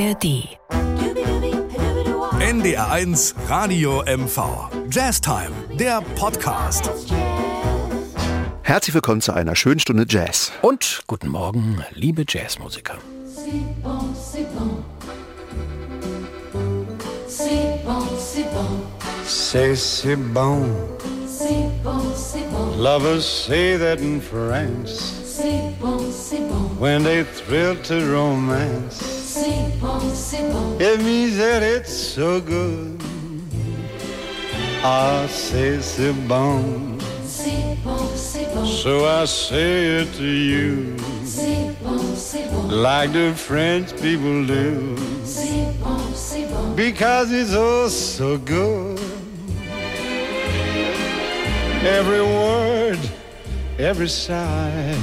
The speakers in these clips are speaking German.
ARD. NDR1 Radio MV. Jazz Time, der Podcast. Herzlich willkommen zu einer schönen Stunde Jazz. Und guten Morgen, liebe Jazzmusiker. C'est bon, c'est bon. C'est bon, c'est bon. C'est si bon. C'est bon, c'est bon. Lovers say that in France C'est bon, c'est bon. when they thrill to romance. C'est bon, c'est bon. It means that it's so good. Ah, c'est bon. C'est bon, c'est bon. So I say it to you C'est bon, c'est bon. like the French people do. C'est bon, c'est bon. Because it's oh so good. Every word, every sigh,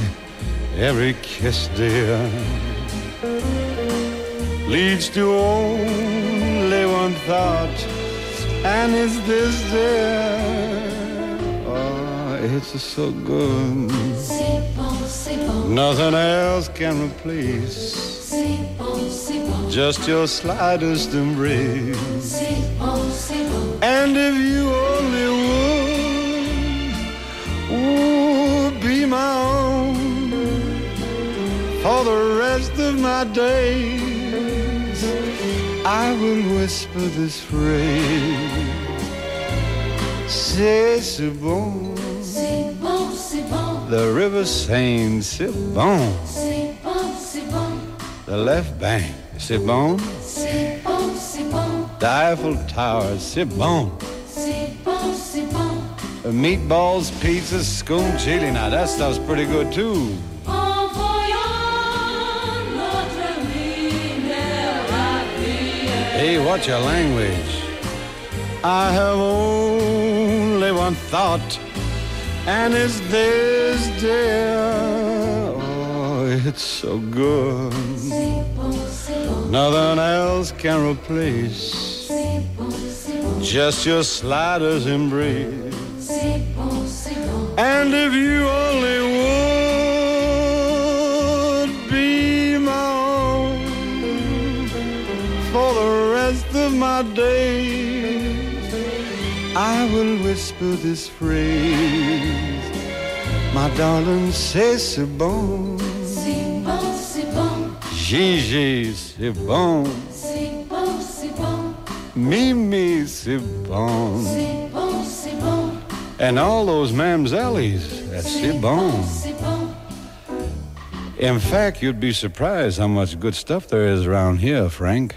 every kiss, dear, leads to only one thought, and it's this, dear. Oh, it's so good. Nothing else can replace just your slightest embrace. And if you only would, ooh, be my own for the rest of my days, I will whisper this phrase. C'est si bon. C'est bon, c'est bon. The river Seine, c'est bon. C'est bon, c'est bon. The left bank, c'est bon. C'est bon, c'est bon. The Eiffel Tower, c'est bon. C'est bon, c'est bon. Meatballs, pizza, scone chili. Now that stuff's pretty good too. Hey, what's your language? I have only one thought, and it's this, dear. Oh, it's so good. Nothing else can replace just your slightest embrace. And if you only my days, I will whisper this phrase. My darling, c'est si bon. C'est bon, c'est bon. Gigi, c'est bon. C'est bon, c'est bon. Mimi, c'est bon. C'est bon, c'est bon. And all those mamsellies, that's C'est c'est bon. c'est bon. In fact, you'd be surprised how much good stuff there is around here, Frank.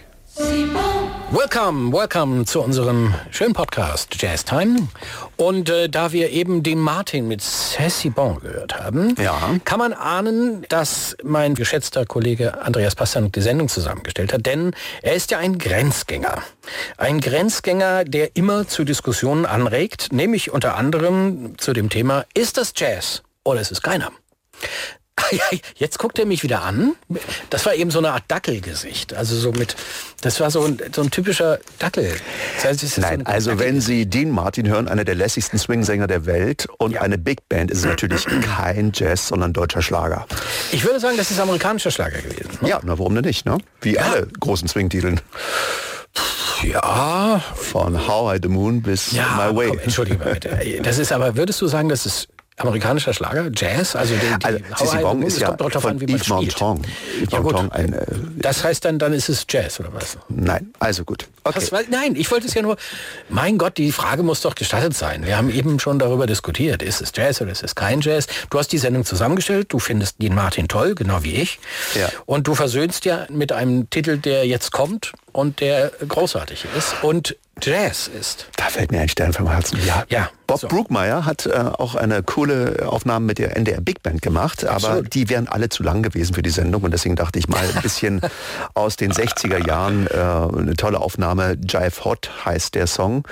Welcome, welcome zu unserem schönen Podcast Jazz Time. Und äh, da wir eben den Martin mit C'est Bon gehört haben, Ja. kann man ahnen, dass mein geschätzter Kollege Andreas Passan die Sendung zusammengestellt hat, denn er ist ja ein Grenzgänger. Ein Grenzgänger, der immer zu Diskussionen anregt, nämlich unter anderem zu dem Thema, ist das Jazz oder ist es keiner? Jetzt guckt er mich wieder an. Das war eben so eine Art Dackelgesicht. Also so mit, das war so ein, so ein typischer Dackel. Das heißt, so Nein, ein also Dackel- wenn Sie Dean Martin hören, einer der lässigsten Swing-Sänger der Welt und eine Big Band, ist es natürlich kein Jazz, sondern deutscher Schlager. Ich würde sagen, das ist amerikanischer Schlager gewesen. Ne? Ja, na warum denn nicht, ne? Wie alle großen Swing-Titeln. Ja, Von How I the Moon bis ja My Way. komm, entschuldige mal bitte. Das ist aber, würdest du sagen, das ist amerikanischer Schlager, Jazz? Also, die, die Also, Sissi Bong ist ja kommt von an, wie man Yves. Montand. Yves Ja. Montand, ein, äh, das heißt dann, dann ist es Jazz oder was? Nein, also gut. Okay. Weil, nein, ich wollte es ja nur, mein Gott, die Frage muss doch gestattet sein. Wir haben eben schon darüber diskutiert, ist es Jazz oder ist es kein Jazz? Du hast die Sendung zusammengestellt, du findest den Martin toll, genau wie ich. Ja. Und du versöhnst ja mit einem Titel, der jetzt kommt und der großartig ist und Jazz ist. Da fällt mir ein Stern vom Herzen. Ja, Ja, Bob so. Brookmeyer hat äh, auch eine coole Aufnahme mit der NDR Big Band gemacht, aber Absolut. die wären alle zu lang gewesen für die Sendung und deswegen dachte ich mal ein bisschen aus den 60er Jahren äh, eine tolle Aufnahme. Jive Hot heißt der Song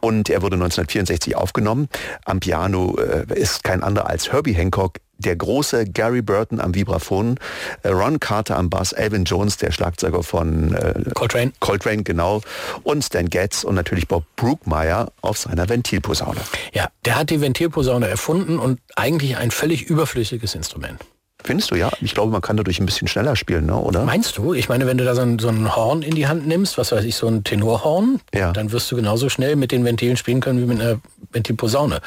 und er wurde 1964 aufgenommen. Am Piano äh, ist kein anderer als Herbie Hancock der große Gary Burton am Vibraphon, äh, Ron Carter am Bass, Alvin Jones, der Schlagzeuger von äh, Coltrane. Coltrane, genau, und Stan Getz und natürlich Bob Brookmeyer auf seiner Ventilposaune. Ja, der hat die Ventilposaune erfunden und eigentlich ein völlig überflüssiges Instrument. Findest du, ja? Ich glaube, man kann dadurch ein bisschen schneller spielen, ne? oder? Meinst du? Ich meine, wenn du da so ein, so ein Horn in die Hand nimmst, was weiß ich, so ein Tenorhorn, Ja. dann wirst du genauso schnell mit den Ventilen spielen können wie mit einer Ventilposaune.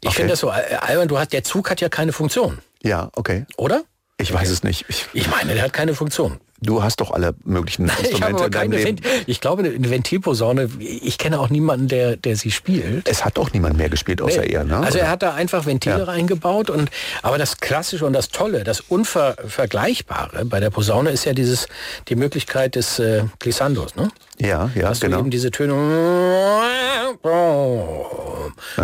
Ich Okay. finde das so al- albern. Du hast, der Zug hat ja keine Funktion, Ja, okay. oder? Ich weiß es nicht. Ich, Ich meine, der hat keine Funktion. du hast doch alle möglichen Ich, Instrumente aber in deinem Leben. Ich glaube, eine Ventilposaune, ich kenne auch niemanden, der, der sie spielt. Es hat doch niemand mehr gespielt, außer Nee. er, ne? Also er hat da einfach Ventile Ja. reingebaut und aber das Klassische und das Tolle, das Unvergleichbare bei der Posaune ist ja dieses die Möglichkeit des äh, Glissandos, ne? ja, ja, Dass du genau. eben diese Töne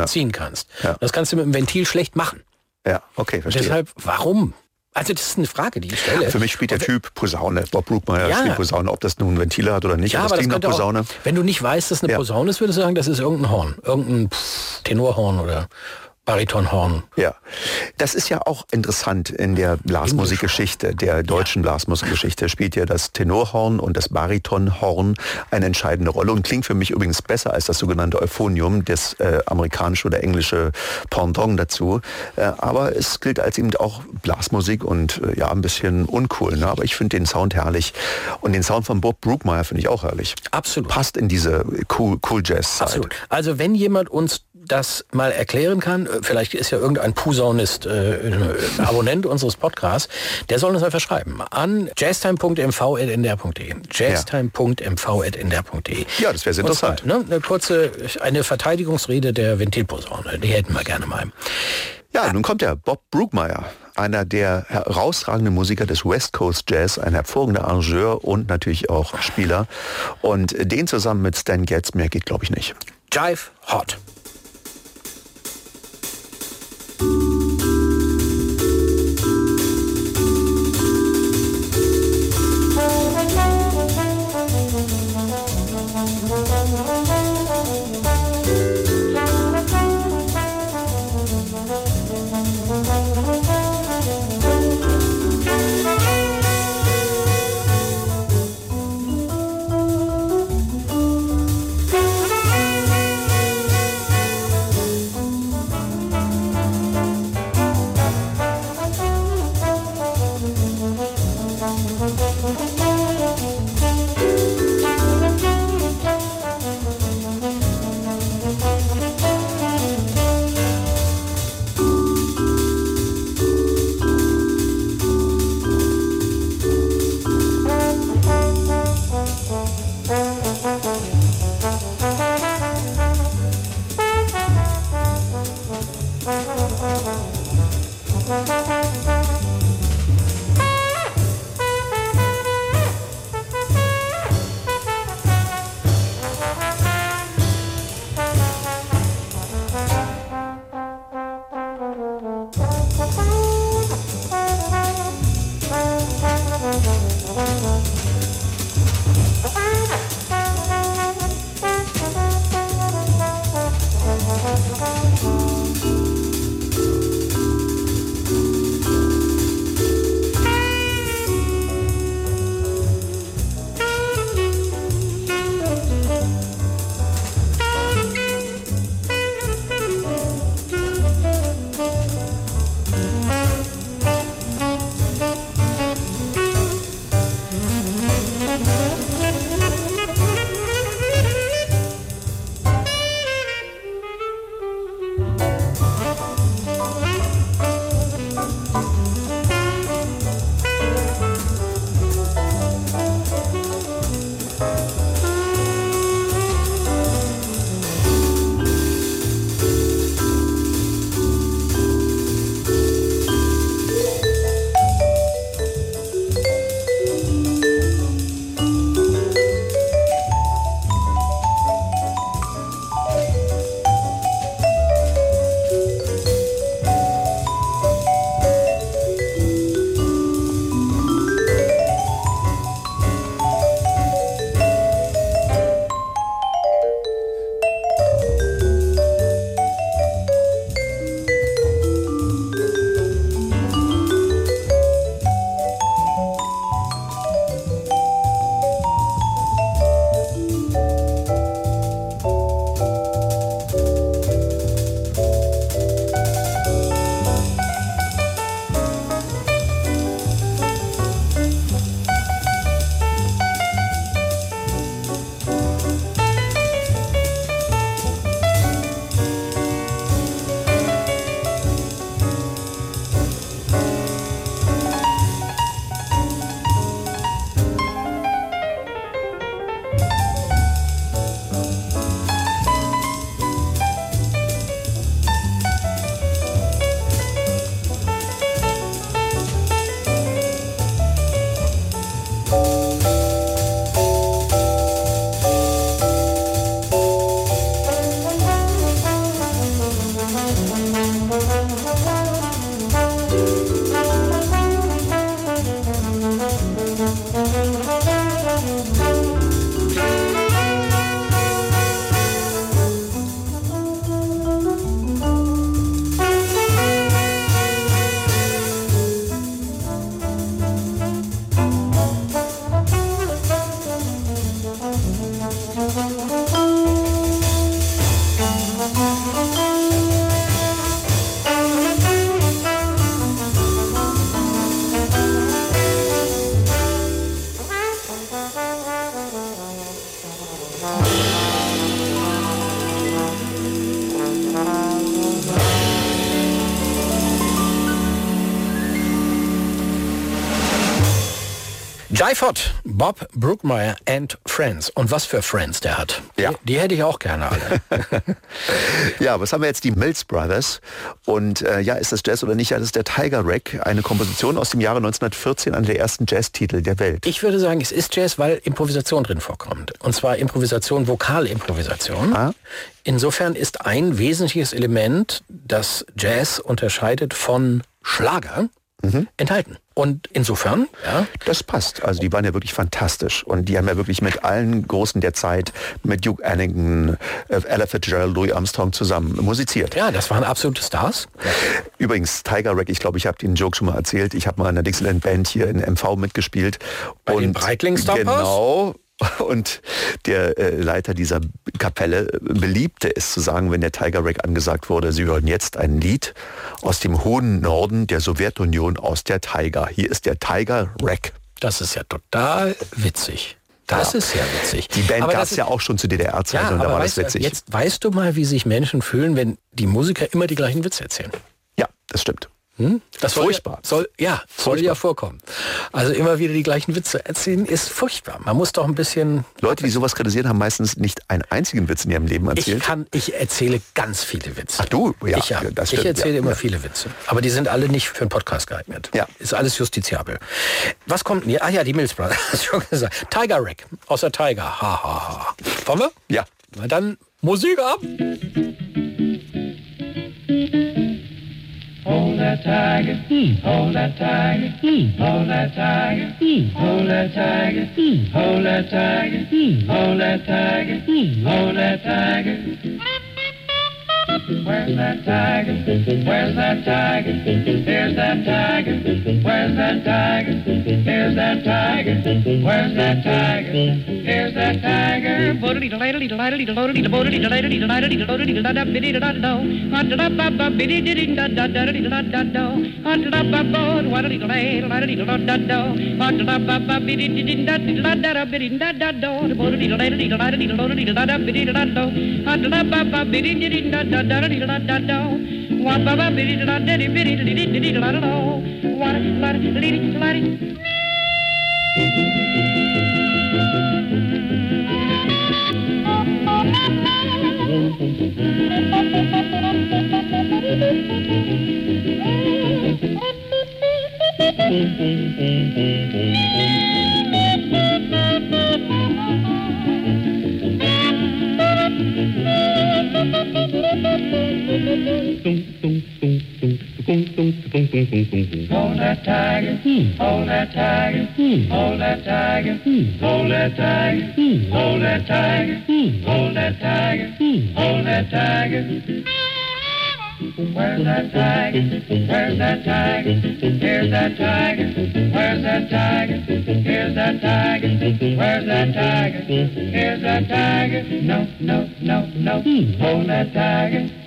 ziehen kannst. Ja. Das kannst du mit dem Ventil schlecht machen. Ja, okay, verstehe. Deshalb, warum? Also das ist eine Frage, die ich stelle. Für mich spielt der Typ Posaune. Bob Brookmeyer Ja. spielt Posaune, ob das nun Ventile hat oder nicht. ja, aber das das Posaune. auch, wenn du nicht weißt, dass eine Ja. Posaune ist, würdest du sagen, das ist irgendein Horn. Irgendein pff, Tenorhorn oder Baritonhorn. Ja, das ist ja auch interessant in der Blasmusikgeschichte, der deutschen Blasmusikgeschichte spielt ja das Tenorhorn und das Baritonhorn eine entscheidende Rolle und klingt für mich übrigens besser als das sogenannte Euphonium, das äh, amerikanische oder englische Pendant dazu. Äh, aber es gilt als eben auch Blasmusik und äh, ja, ein bisschen uncool. Ne? Aber ich finde den Sound herrlich und den Sound von Bob Brookmeyer finde ich auch herrlich. Absolut. Passt in diese cool, cool Jazz-Zeit. Absolut. Also wenn jemand uns das mal erklären kann, äh, vielleicht ist ja irgendein Posaunist äh, ein Abonnent unseres Podcasts, der soll uns einfach schreiben an jazztime.mv.ndr.de. jazztime.mv.ndr.de. Ja, das wäre sehr Und zwar, interessant. Ne, eine kurze, eine Verteidigungsrede der Ventilposaune, die hätten wir gerne mal. Ja, nun kommt der Bob Brookmeyer, einer der herausragenden Musiker des West Coast Jazz, ein hervorragender Arrangeur und natürlich auch Spieler. Und den zusammen mit Stan Getz, mehr geht glaube ich nicht. Jive Hot. Hot, Bob Brookmeyer and Friends. Und was für Friends der hat. Ja. Die, die hätte ich auch gerne alle. Ja, was haben wir jetzt? Die Mills Brothers. Und äh, ja, ist das Jazz oder nicht? Ja, das ist der Tiger Rack, eine Komposition aus dem Jahre 1914, einer der ersten Jazztitel der Welt. Ich würde sagen, es ist Jazz, weil Improvisation drin vorkommt. Und zwar Improvisation, Vokalimprovisation. Ah. Insofern ist ein wesentliches Element, das Jazz unterscheidet von Schlager, Mhm. enthalten. Und insofern, ja, Das passt. Also die waren ja wirklich fantastisch. Und die haben ja wirklich mit allen Großen der Zeit, mit Duke Ellington, äh, Ella Fitzgerald, Louis Armstrong zusammen musiziert. ja, das waren absolute Stars. Übrigens, Tiger Rack, ich glaube, ich habe den Joke schon mal erzählt. Ich habe mal in der Dixieland Band hier in MV mitgespielt. Bei den Breitling-Stompers? Genau. Und der äh, Leiter dieser Kapelle beliebte es zu sagen, wenn der Tiger Rack angesagt wurde, Sie hören jetzt ein Lied aus dem hohen Norden der Sowjetunion aus der Tiger. Hier ist der Tiger Rack. Das ist ja total witzig. Das ist ja witzig. Die Band gab es ja auch schon zu DDR-Zeiten Ja, und da war das witzig. jetzt weißt du mal, wie sich Menschen fühlen, wenn die Musiker immer die gleichen Witze erzählen. Ja, das stimmt. Hm? Das soll Furchtbar. Ja, soll, ja, soll ja vorkommen. Also immer wieder die gleichen Witze erzählen ist furchtbar. Man muss doch ein bisschen... Leute, die sowas kritisieren, haben meistens nicht einen einzigen Witz in ihrem Leben Ich erzählt. kann, ich erzähle ganz viele Witze. Ach du? Ja, ich, ja. das ich erzähle ja. immer Ja. viele Witze. Aber die sind alle nicht für einen Podcast geeignet. Ja. Ist alles justiziabel. Was kommt denn hier? Ah ja, die Mills Brothers. Tiger Rack. Außer Tiger. Ha, ha, ha. Wollen wir? Ja. Na dann Musik ab. Hold that tiger, hmm. hold that tiger, hmm. hold that tiger, hmm. hold that tiger, hold that tiger, hold that tiger, hold that tiger. Where's that tiger? Where's that tiger? Here's that tiger. Where's that tiger? Here's that tiger. Where's that tiger? Here's that tiger. Bodily delightedly delightedly delightedly delightedly delightedly delightedly delightedly delightedly biddy da da da da da ba ba biddy diddy da da da da da da da da ba ba delightedly delightedly delightedly da da da ba ba biddy diddy da da da da biddy da da da bodily delightedly delightedly delightedly da da biddy da da da da ba ba biddy diddy da da da da da da da Wa ba ba biddy da da da biddy diddy diddy da da da Wa da da da da da Hold that tiger, hold that tiger, hold that tiger, hold that tiger, hold that tiger, hold that tiger, hold that tiger. Where's that tiger? Where's that tiger? Here's that tiger. Where's that tiger? Here's that tiger. Where's that tiger? Here's that tiger. No, no, no, no. Hold that tiger.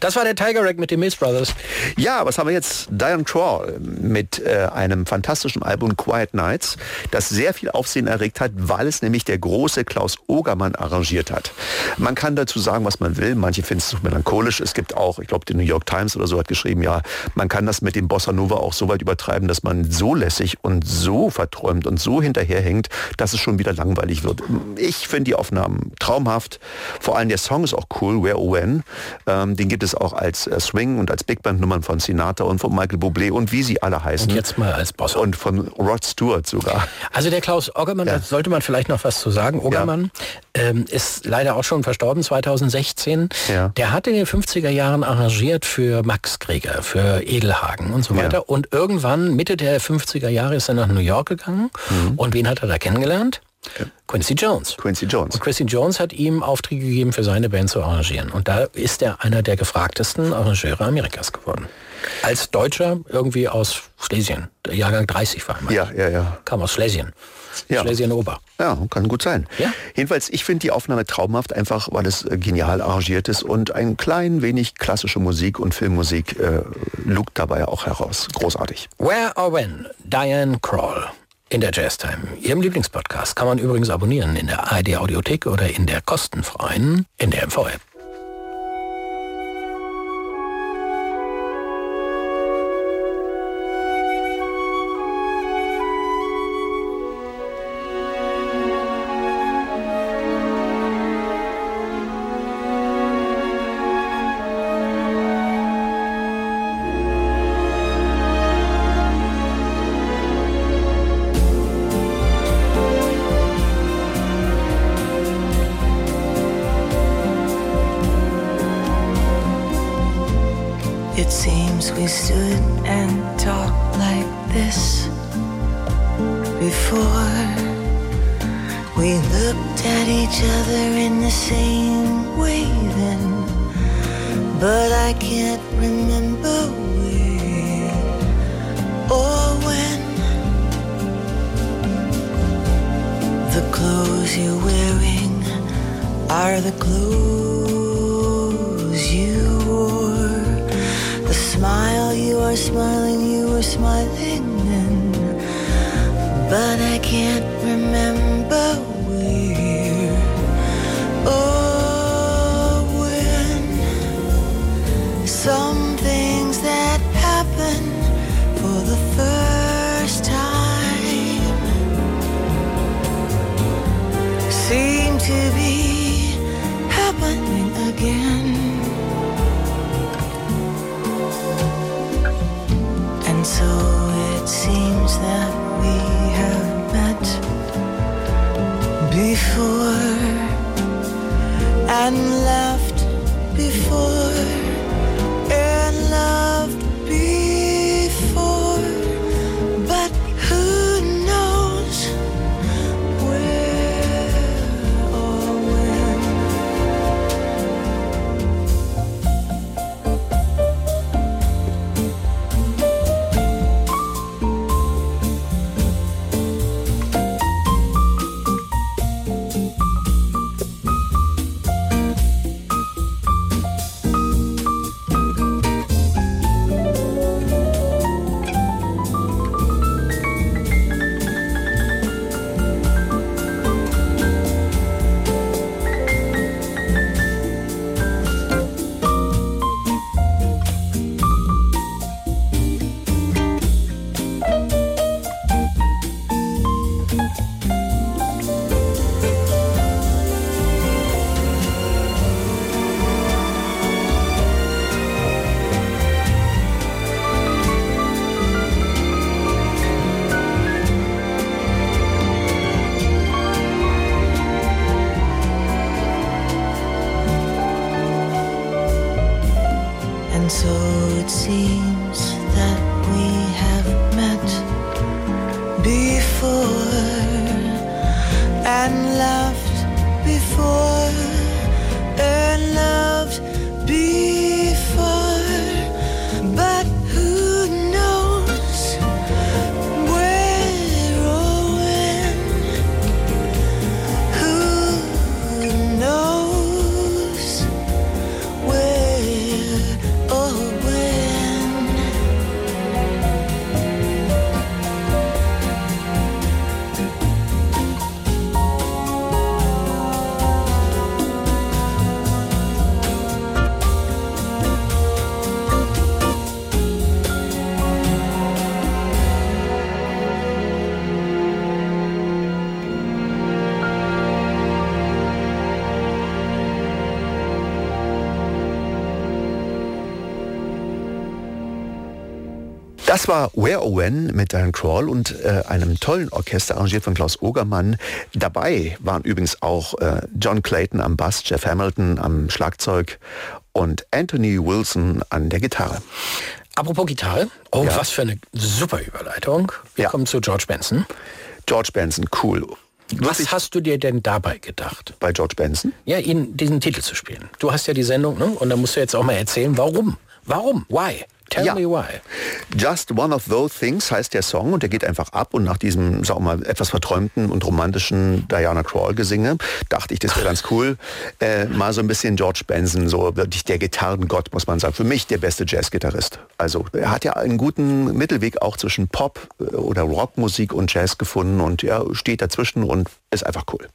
Das war der Tiger Rack mit den Mills Brothers. Ja, was haben wir jetzt? Diane Crawl mit äh, einem fantastischen Album Quiet Nights, das sehr viel Aufsehen erregt hat, weil es nämlich der große Klaus Ogermann arrangiert hat. Man kann dazu sagen, was man will. Manche finden es zu melancholisch. Es gibt auch, ich glaube, die New York Times oder so hat geschrieben, ja, man kann das mit dem Bossa Nova auch so weit übertreiben, dass man so lässig und so verträumt und so hinterherhängt, dass es schon wieder langweilig wird. Ich finde die Aufnahmen traumhaft. Vor allem der Song ist auch cool, Where Oh When. Ähm, den gibt es auch als äh, Swing und als Big Band Nummern von Sinatra und von Michael Bublé und wie sie alle heißen. Und jetzt mal als Boss. Und von Rod Stewart sogar. Also der Klaus Oggermann, Ja. da sollte man vielleicht noch was zu sagen. Oggermann ähm, ist leider auch schon verstorben 2016. Ja. Der hat in den 50er Jahren arrangiert für Max Krieger, für Edelhagen und so Ja. weiter. Und irgendwann, Mitte der 50er Jahre, ist er nach New York gegangen. Mhm. Und wen hat er da kennengelernt? Quincy Jones. Quincy Jones. Und Quincy Jones hat ihm Aufträge gegeben, für seine Band zu arrangieren. Und da ist er einer der gefragtesten Arrangeure Amerikas geworden. Als Deutscher irgendwie aus Schlesien. Der Jahrgang 30 war er. Ja, ja, ja. Kam aus Schlesien. Ja. Schlesien-Ober. Ja, kann gut sein. Ja. Jedenfalls, ich finde die Aufnahme traumhaft, einfach weil es äh, genial arrangiert ist und ein klein wenig klassische Musik und Filmmusik äh, lugt dabei auch heraus. Großartig. Where or When, Diane Kroll in der Jazztime. Ihrem Lieblingspodcast kann man übrigens abonnieren in der ARD Audiothek oder in der kostenfreien in we stood and talked like this before. We looked at each other in the same way then, but I can't remember where or when. The clothes you're wearing are the clothes you wore. The smile smiling, you were smiling then. But I can't Das war Where or When mit Diane Crawl und äh, einem tollen Orchester arrangiert von Klaus Ogermann. Dabei waren übrigens auch äh, John Clayton am Bass, Jeff Hamilton am Schlagzeug und Anthony Wilson an der Gitarre. Apropos Gitarre, oh, Ja. was für eine super Überleitung. Wir Ja. kommen zu George Benson. George Benson, cool. Was Wirklich hast du dir denn dabei gedacht? bei George Benson? Ja, ihn diesen Titel zu spielen. Du hast ja die Sendung, ne? Und da musst du jetzt auch mal erzählen, warum? Warum? Why? Tell Ja. me why. Just One of Those Things heißt der Song und der geht einfach ab und nach diesem, wir mal, etwas verträumten und romantischen Diana Crawl Gesinge, dachte ich, das wäre ganz cool, äh, mal so ein bisschen George Benson, so wirklich der Gitarrengott, muss man sagen. Für mich der beste Jazzgitarrist. Also er hat ja einen guten Mittelweg auch zwischen Pop äh, oder Rockmusik und Jazz gefunden und er steht dazwischen und ist einfach cool.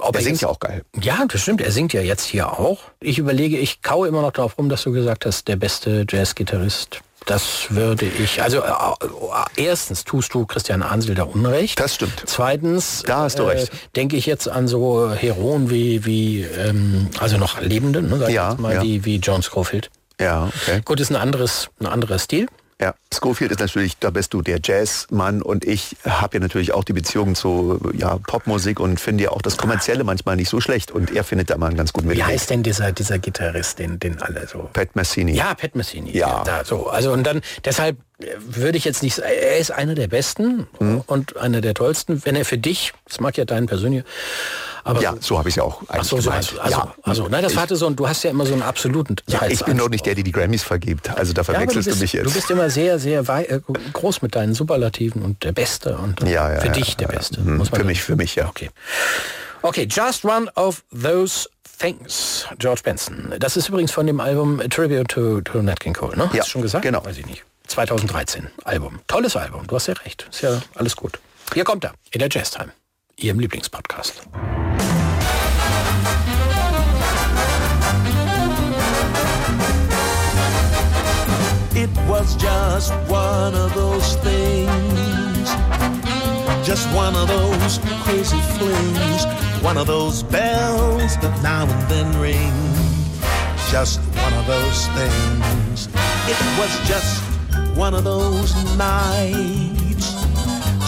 Ob Er singt jetzt- ja auch geil. Ja, das stimmt. Er singt ja jetzt hier auch. Ich überlege, ich kaue immer noch darauf rum, dass du gesagt hast, der beste Jazzgitarrist. Das würde ich, also äh, äh, erstens tust du Christian Ansel da Unrecht. Das stimmt. Zweitens Da hast du recht. denke ich jetzt an so Heroen wie, wie ähm, also noch Lebende, ne, sag ich Ja, jetzt mal, ja. wie, wie John Scofield. Ja, okay. Gut, ist ein anderes, ein anderer Stil. Ja, Schofield ist natürlich, da bist du der Jazzmann und ich habe ja natürlich auch die Beziehung zu ja, Popmusik und finde ja auch das Kommerzielle manchmal nicht so schlecht und er findet da mal einen ganz guten Wie Mittelweg. heißt denn dieser, dieser Gitarrist, den, den alle so... Pat Messini. Ja, Pat Messini. Ja. Da, so. Also und dann, deshalb äh, würde ich jetzt nicht er ist einer der besten Mhm. und einer der tollsten, wenn er für dich, das mag ja deinen persönlicher, aber Ja, so habe ich es ja auch eigentlich so, so gemeint. hast du, also, ja. also, nein, das hatte so, ein- du hast ja immer so einen absoluten ja, ich bin doch nicht der, der die Grammys vergibt. Also da Ja, verwechselst du, du, bist, mich jetzt. du bist immer sehr, sehr äh, groß mit deinen Superlativen und der Beste und und Ja, ja, für ja, dich der ja. Beste. Hm, muss man für mich, für mich, ja. Okay. Okay, Just One of Those Things, George Benson. Das ist übrigens von dem Album A Tribute to, to Nat King Cole, ne? Hast Ja, du schon gesagt? genau. Weiß ich nicht. 2013 Album. Tolles Album, du hast ja recht. Ist ja alles gut. Hier kommt er, in der Jazz Time, Ihrem. It was just one of those things. Just one of those crazy flings. One of those bells that now and then ring. Just one of those things. It was just one of those nights.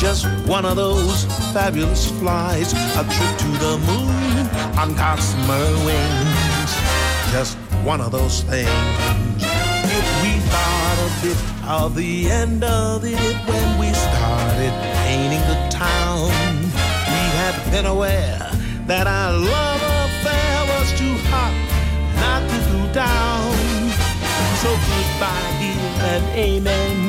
Just one of those fabulous flights. A trip to the moon on gossamer wings. Just one of those things. If we thought a bit of the end of it when we started painting the town, we had been aware that our love affair was too hot not to cool down. So goodbye, dear, and amen.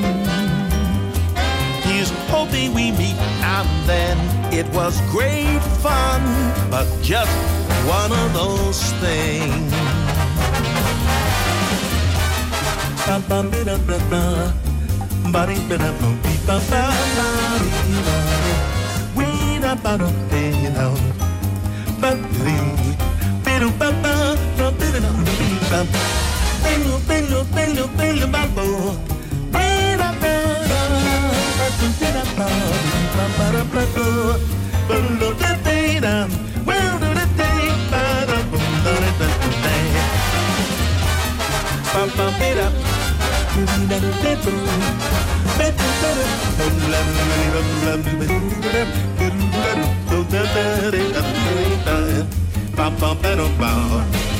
Hoping we meet and then. It was great fun, but just one of those things. Bum bum bum bum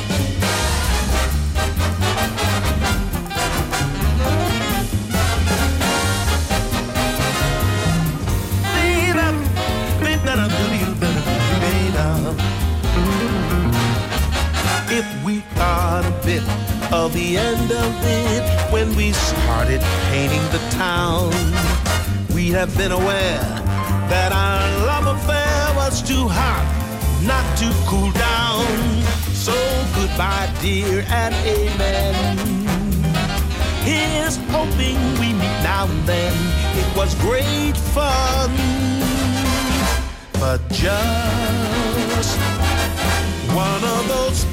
of the end of it when we started painting the town, we have been aware that our love affair was too hot not to cool down. So goodbye, dear, and amen. Here's hoping we meet now and then. It was great fun, but just one of those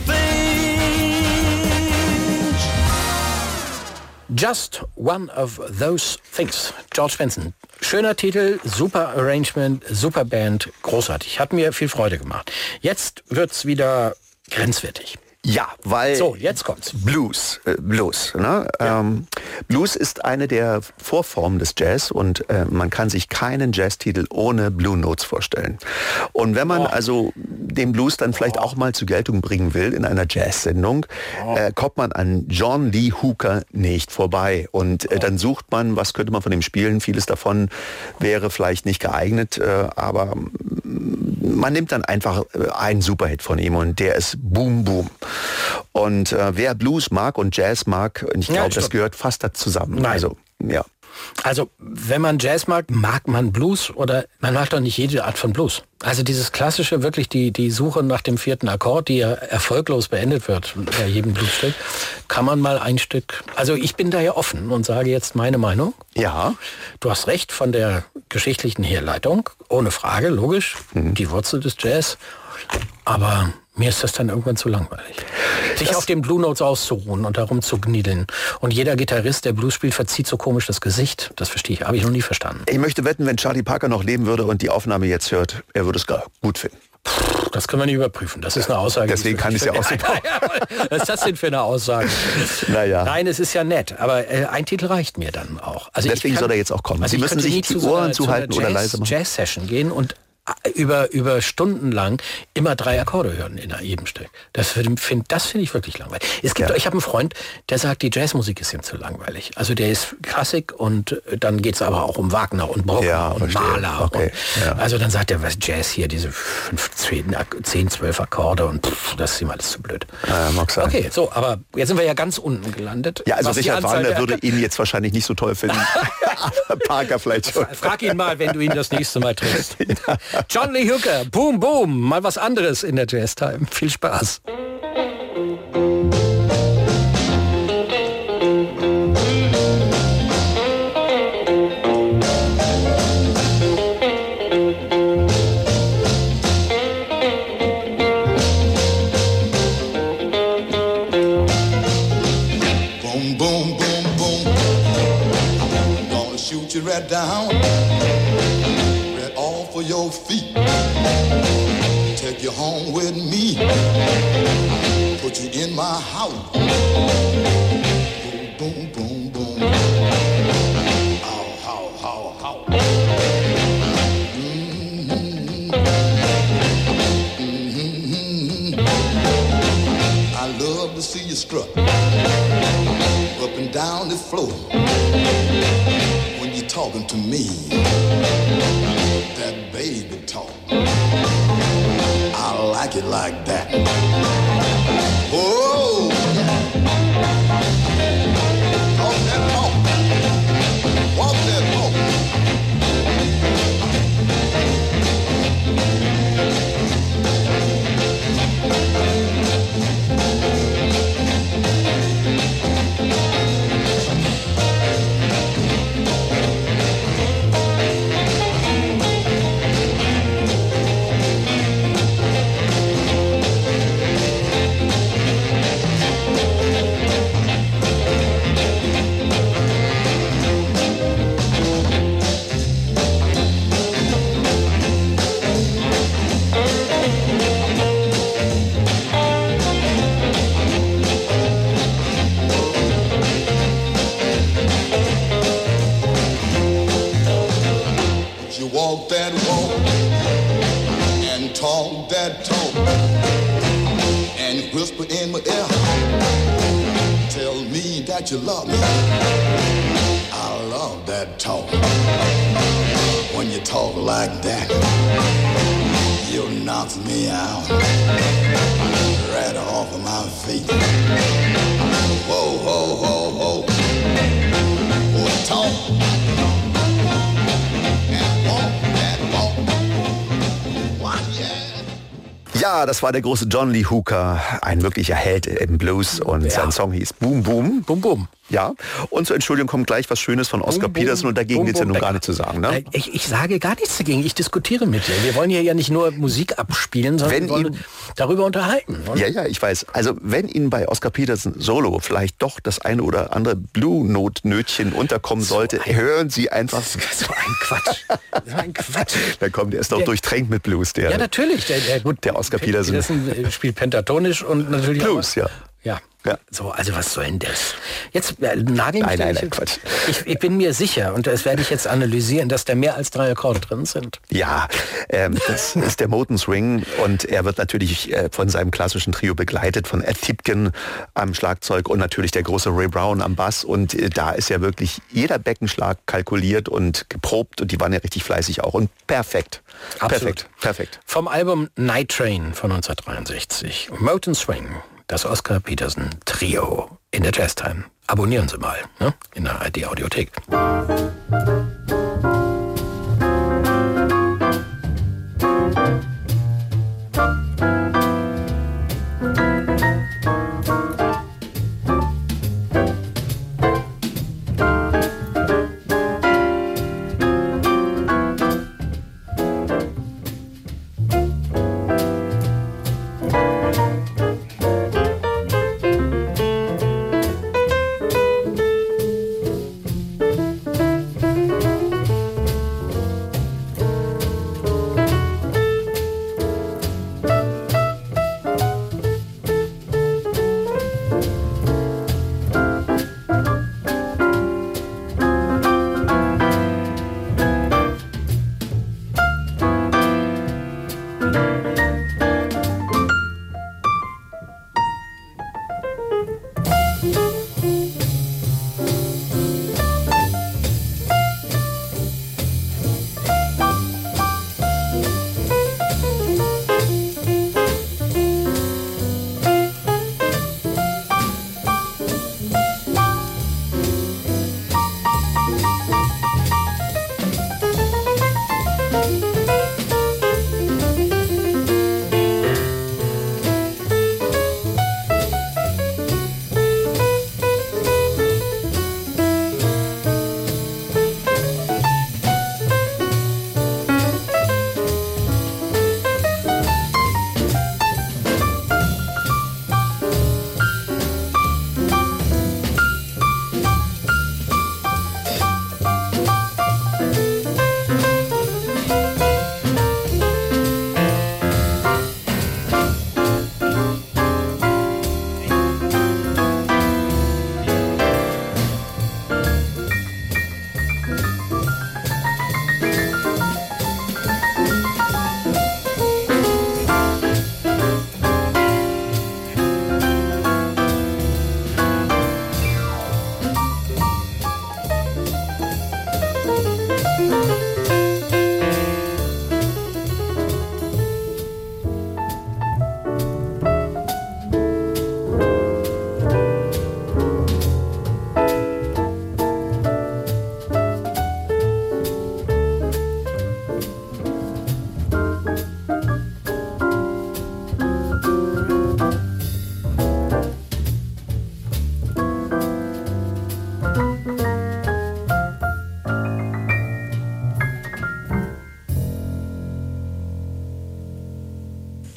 Just One of Those Things. George Benson. Schöner Titel, super Arrangement, super Band, großartig. Hat mir viel Freude gemacht. Jetzt wird's wieder grenzwertig. Ja, weil So, jetzt kommt's. Blues, äh, Blues. Ne? Ähm, Blues ist eine der Vorformen des Jazz und äh, man kann sich keinen Jazztitel ohne Blue Notes vorstellen. Und wenn man also den Blues dann vielleicht auch mal zur Geltung bringen will in einer Jazz-Sendung, äh, kommt man an John Lee Hooker nicht vorbei. Und äh, dann sucht man, was könnte man von dem spielen. Vieles davon wäre vielleicht nicht geeignet, äh, aber man nimmt dann einfach äh, einen Superhit von ihm und der ist Boom Boom. Und äh, wer Blues mag und Jazz mag, und ich Ja, glaube, das stimmt. gehört fast da zusammen. Nein. Also, ja. Also, wenn man Jazz mag, mag man Blues oder man mag doch nicht jede Art von Blues. Also dieses klassische, wirklich die, die Suche nach dem vierten Akkord, die ja erfolglos beendet wird bei jedem Bluesstück, kann man mal ein Stück, also ich bin da ja offen und sage jetzt meine Meinung. Ja, Du hast recht von der geschichtlichen Herleitung, ohne Frage, logisch, die Wurzel des Jazz. Aber Mir ist das dann irgendwann zu langweilig. Sich auf den Blue Notes auszuruhen und darum zu gniedeln. Und jeder Gitarrist, der Blues spielt, verzieht so komisch das Gesicht. Das verstehe ich, habe ich noch nie verstanden. Ich möchte wetten, wenn Charlie Parker noch leben würde und die Aufnahme jetzt hört, er würde es gar gut finden. Das können wir nicht überprüfen. Das ist eine Aussage. Deswegen kann ich es ja auch so Was ist das denn für eine Aussage? Naja. Nein, es ist ja nett, aber äh, ein Titel reicht mir dann auch. Also Deswegen soll er jetzt auch kommen. Sie ich müssen sich die zu Ohren zu zuhalten oder Jazz, leise machen. Jazz-Session gehen und über, über Stunden lang immer drei Akkorde hören in jedem Stück. Das finde find, das finde ich wirklich langweilig. Es gibt, Ja. ich habe einen Freund, der sagt, die Jazzmusik ist ihm zu langweilig. Also der ist Klassik und äh, dann geht es aber auch um Wagner und Bruckner Ja, und verstehe. Mahler. Okay, Und, ja. Also dann sagt er, was Jazz hier, diese 15, Ak- 10, 12 Akkorde und pff, das ist ihm alles zu blöd. Ja, mag sein. Okay, so, aber jetzt sind wir ja ganz unten gelandet. Ja, also Richard Wagner der- würde ihn jetzt wahrscheinlich nicht so toll finden. Aber Parker vielleicht schon. Frag ihn mal, wenn du ihn das nächste Mal triffst. John Lee Hooker, boom, boom, mal was anderes in der Jazz Time. Viel Spaß. Boom, home with me. Put you in my house. Boom, boom, boom, boom. How, how, how, how. Mhm. Mhm. I love to see you strut up and down the floor when you're talking to me. That baby talk. Like it like that. You love me. I love that talk. When you talk like that, you knock me out right off of my feet. Whoa, whoa, whoa, whoa. Oh, talk. Ja, das war der große John Lee Hooker, ein wirklicher Held im Blues und sein Song hieß Boom Boom. Boom, boom. Ja, und zur Entschuldigung kommt gleich was Schönes von boom, Peterson und dagegen geht's ja nun gar nicht zu sagen. Ne? Äh, Ich, ich sage gar nichts dagegen. Ich diskutiere mit dir. Wir wollen hier ja nicht nur Musik abspielen, sondern Wenn wir wollen ihm- darüber unterhalten. Und Ja, ja, ich weiß. Also wenn Ihnen bei Oscar Peterson Solo vielleicht doch das eine oder andere Blue-Note-Nötchen unterkommen sollte, hören Sie einfach. so ein Quatsch. So ein Quatsch. Da kommt, der ist doch Der- durchtränkt mit Blues, der. Ja, natürlich. Der, der, gut, Der Oscar Peterson. äh, spielt pentatonisch und natürlich Blues, auch, ja. Ja. Ja. So, also was soll denn das? Jetzt äh, nageln Nein, mich nein, nein, nicht- Quatsch. Ich, ich bin mir sicher, und das werde ich jetzt analysieren, dass da mehr als drei Akkorde drin sind. Ja, ähm, das ist der Moten Swing und er wird natürlich äh, von seinem klassischen Trio begleitet, von Ed Tipken am Schlagzeug und natürlich der große Ray Brown am Bass und äh, da ist ja wirklich jeder Beckenschlag kalkuliert und geprobt und die waren ja richtig fleißig auch und perfekt. Absolut. Perfekt, perfekt. Vom Album Night Train von 1963. Moten Swing, das Oscar Peterson Trio in der Jazztime. Abonnieren Sie mal ne? in der ARD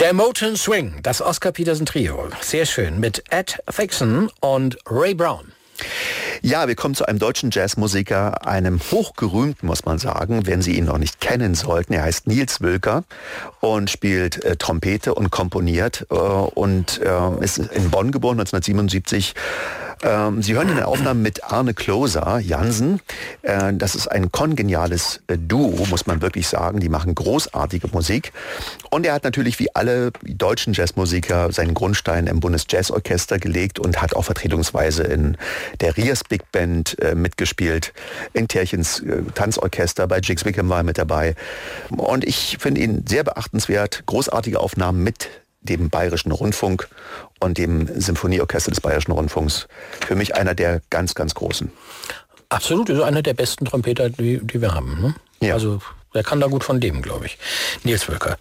Der Motown Swing, das Oscar Peterson Trio. Sehr schön. Mit Ed Thixon und Ray Brown. Ja, wir kommen zu einem deutschen Jazzmusiker, einem hochgerühmten, muss man sagen, wenn Sie ihn noch nicht kennen sollten. Er heißt Nils Wilker und spielt äh, Trompete und komponiert äh, und äh, ist in Bonn geboren, 1977. Ähm, Sie hören in der Aufnahme mit Arne Kloser, Jansen. Äh, das ist ein kongeniales äh, Duo, muss man wirklich sagen. Die machen großartige Musik. Und er hat natürlich wie alle deutschen Jazzmusiker seinen Grundstein im Bundesjazzorchester gelegt und hat auch vertretungsweise in der Rias Big Band äh, mitgespielt, in Tärchens äh, Tanzorchester, bei Jigs Wickham war er mit dabei. Und ich finde ihn sehr beachtenswert. Großartige Aufnahmen mit dem Bayerischen Rundfunk und dem Symphonieorchester des Bayerischen Rundfunks. Für mich einer der ganz, ganz großen. Absolut, ist einer der besten Trompeter, die, die wir haben. Ne? Ja. Also der kann da gut von leben, glaube ich. Nils Wölker.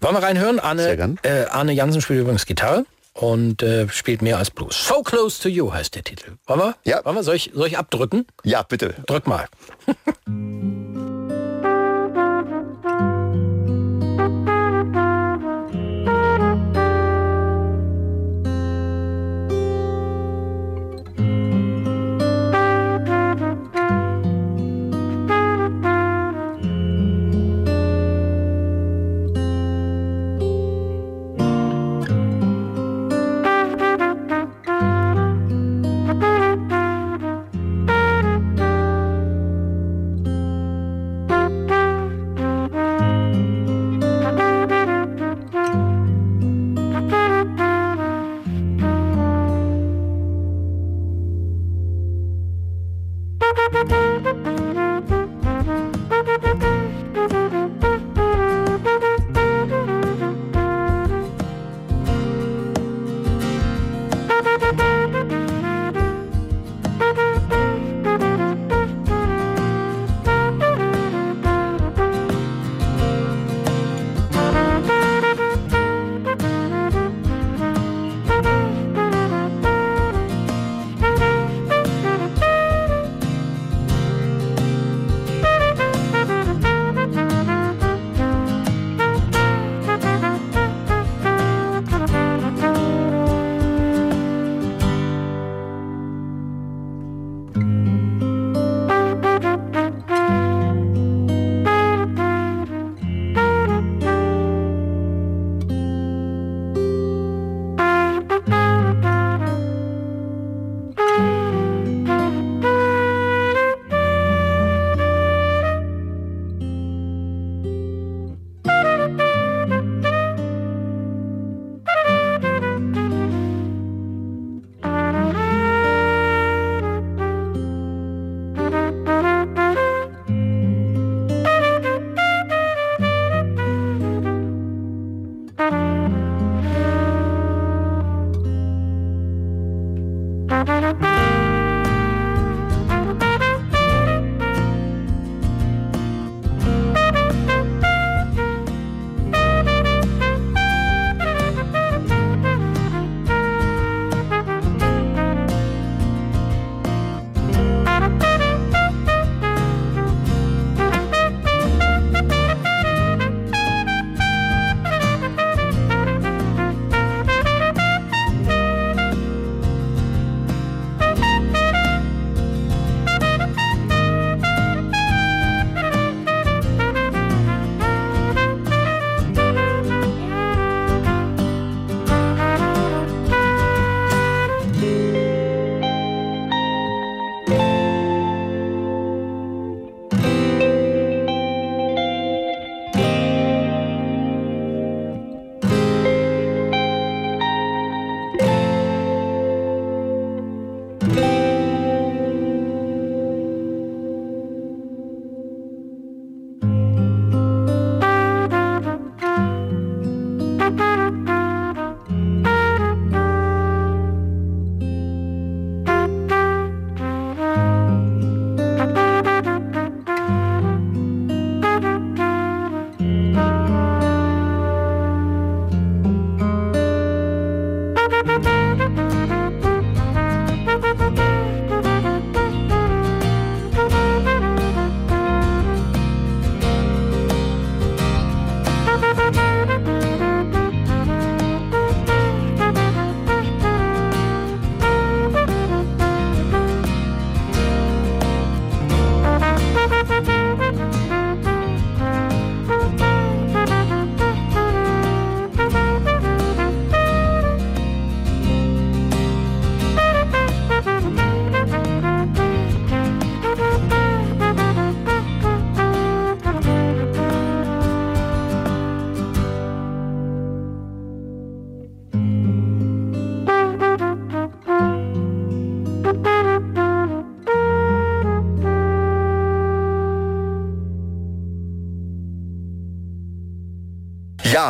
Wollen wir reinhören? Arne, äh, Arne Jansen spielt übrigens Gitarre und äh, spielt mehr als Blues. So Close to You heißt der Titel. Wollen wir? Ja. Wollen wir? Soll ich, soll ich abdrücken? Ja, bitte. Drück mal.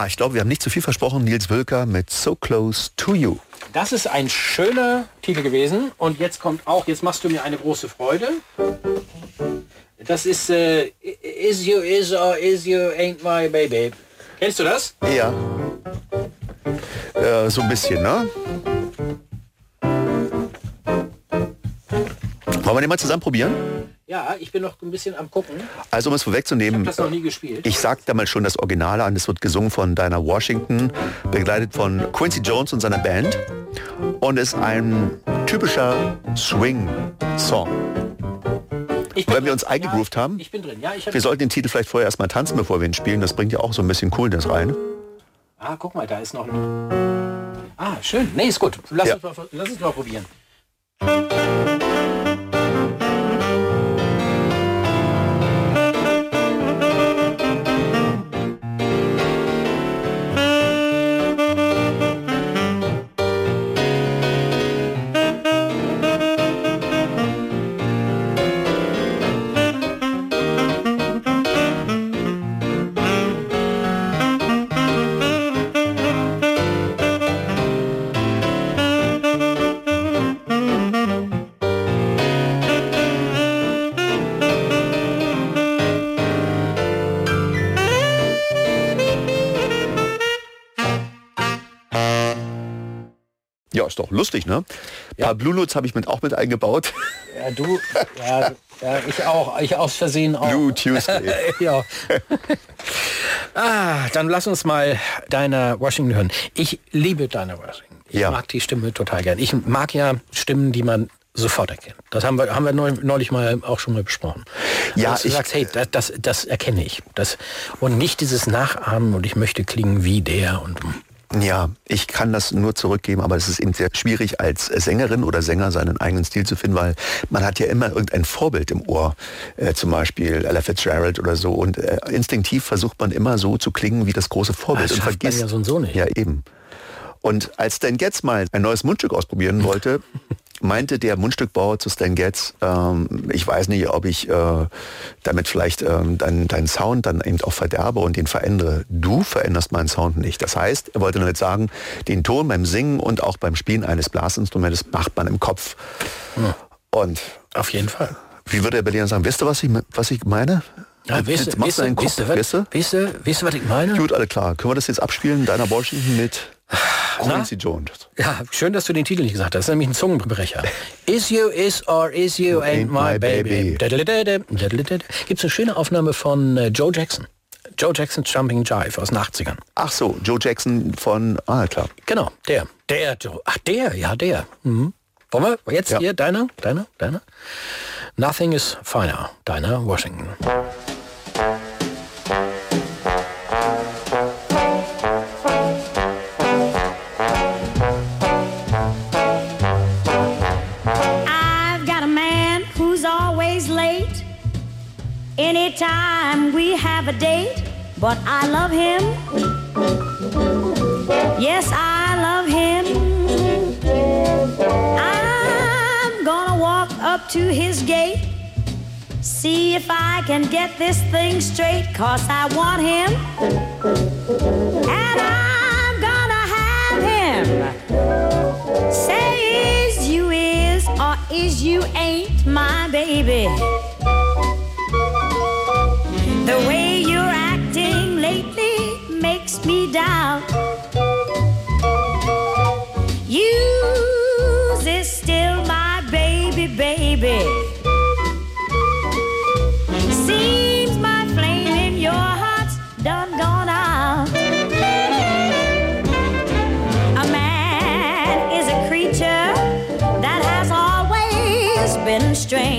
Ja, ich glaube, wir haben nicht zu viel versprochen. Nils Wilker mit So Close to You. Das ist ein schöner Titel gewesen. Und jetzt kommt auch, jetzt machst du mir eine große Freude. Das ist äh, Is You Is or Is You Ain't My Baby. Kennst du das? Ja. Äh, so ein bisschen, ne? Wollen wir den mal zusammen probieren? Ja, ich bin noch ein bisschen am gucken. Also um es vorwegzunehmen, Ich das noch nie gespielt. ich sag damals schon das Originale an, es wird gesungen von Dinah Washington, begleitet von Quincy Jones und seiner Band und ist ein typischer Swing-Song. Wenn bin wir uns drin. eingegroovt ja, haben, Ich bin drin. Ja, ich hab, wir sollten den Titel vielleicht vorher erstmal tanzen, bevor wir ihn spielen. Das bringt ja auch so ein bisschen Coolness rein. Ah, guck mal, da ist noch ein... Ah, schön. Nee, ist gut. Lass, Ja. uns, mal, lass uns mal probieren. Ist doch lustig, ne? Ein paar Blue Notes habe ich mit, auch mit eingebaut. Ja, du, ja, ja, ich auch, ich aus Versehen auch. Blue Tuesday. ja. ah, dann lass uns mal deiner Washington hören. Ich liebe deine Washington. Ich Ja. mag die Stimme total gern. Ich mag ja Stimmen, die man sofort erkennt. Das haben wir, haben wir neu- neulich mal auch schon mal besprochen. Ja, du ich- sagst, hey, das, das, das erkenne ich. Das, und nicht dieses Nachahmen und ich möchte klingen wie der und Ja, ich kann das nur zurückgeben, aber es ist eben sehr schwierig als Sängerin oder Sänger seinen eigenen Stil zu finden, weil man hat ja immer irgendein Vorbild im Ohr, äh, zum Beispiel Ella Fitzgerald oder so und äh, instinktiv versucht man immer so zu klingen wie das große Vorbild Ah, und schafft man vergisst ja so und so nicht. Ja, eben. Und als Stan Getz mal ein neues Mundstück ausprobieren wollte, meinte der Mundstückbauer zu Stan Getz, ähm, ich weiß nicht, ob ich äh, damit vielleicht ähm, deinen deinen Sound dann eben auch verderbe und den verändere. Du veränderst meinen Sound nicht. Das heißt, er wollte damit sagen, den Ton beim Singen und auch beim Spielen eines Blasinstrumentes macht man im Kopf. Und auf jeden Fall. wie würde der Berliner sagen, weißt du, was ich, was ich meine? Ja, du, weißt du? weißt du, weißt du, was ich meine? Gut, alle klar. Können wir das jetzt abspielen? Deiner Washington mit Quincy Jones. Ja, schön, dass du den Titel nicht gesagt hast. Das ist nämlich ein Zungenbrecher. Is you is or is you ain't my baby. Gibt es eine schöne Aufnahme von äh, Joe Jackson. Joe Jackson Jumping Jive aus den 80ern. Ach so, Joe Jackson von, ah klar. Genau, der. Der, Joe. Ach, der, ja, der. Mhm. Wollen wir jetzt Ja. hier, deiner, deiner, deiner? Nothing is finer, deiner Washington. Have a date, but I love him. Yes, I love him. I'm gonna walk up to his gate. See if I can get this thing straight, cause I want him. And I'm gonna have him. Say is you is or is you ain't my baby. The way me doubt. You is still my baby, baby. Seems my flame in your heart's done gone out. A man is a creature that has always been strange.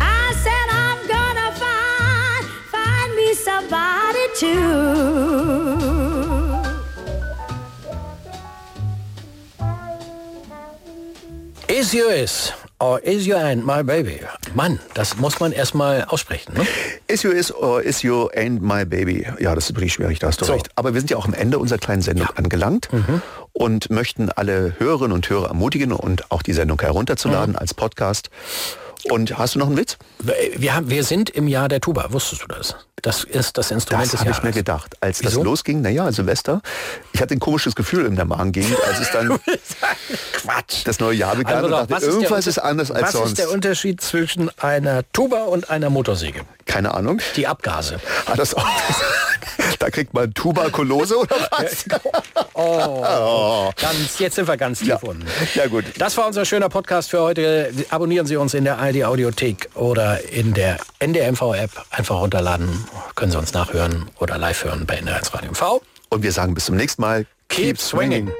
I said I'm gonna find, find me somebody too. Is you is or is you ain't my baby? Mann, das muss man erstmal aussprechen. Ne? Is you is or is you ain't my baby? Ja, das ist wirklich schwierig, da hast du So. recht. Aber wir sind ja auch am Ende unserer kleinen Sendung angelangt und möchten alle Hörerinnen und Hörer ermutigen und auch die Sendung herunterzuladen als Podcast. Und hast du noch einen Witz? Wir, haben, wir sind im Jahr der Tuba, wusstest du das? Das ist das Instrument Das des habe Jahres. ich mir gedacht. Als Wieso? das losging, naja, Silvester, ich hatte ein komisches Gefühl in der Magengegend, als es dann Quatsch. das neue Jahr begann Also und dachte, was ist der irgendwas ist anders als Was sonst. ist der Unterschied zwischen einer Tuba und einer Motorsäge? Keine Ahnung. Die Abgase. Hat das auch da kriegt man Tuberkulose oder was? Oh, ganz, jetzt sind wir ganz tief unten. Ja gut. Das war unser schöner Podcast für heute. Abonnieren Sie uns in der ARD Audiothek oder in der NDMV-App. Einfach runterladen. Können Sie uns nachhören oder live hören bei NR1 Radio MV. Und wir sagen bis zum nächsten Mal. Keep swinging.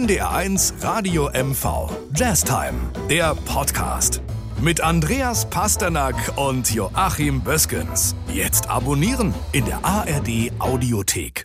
NDR1 Radio MV. Jazztime, der Podcast. Mit Andreas Pasternak und Joachim Böskens. Jetzt abonnieren in der ARD Audiothek.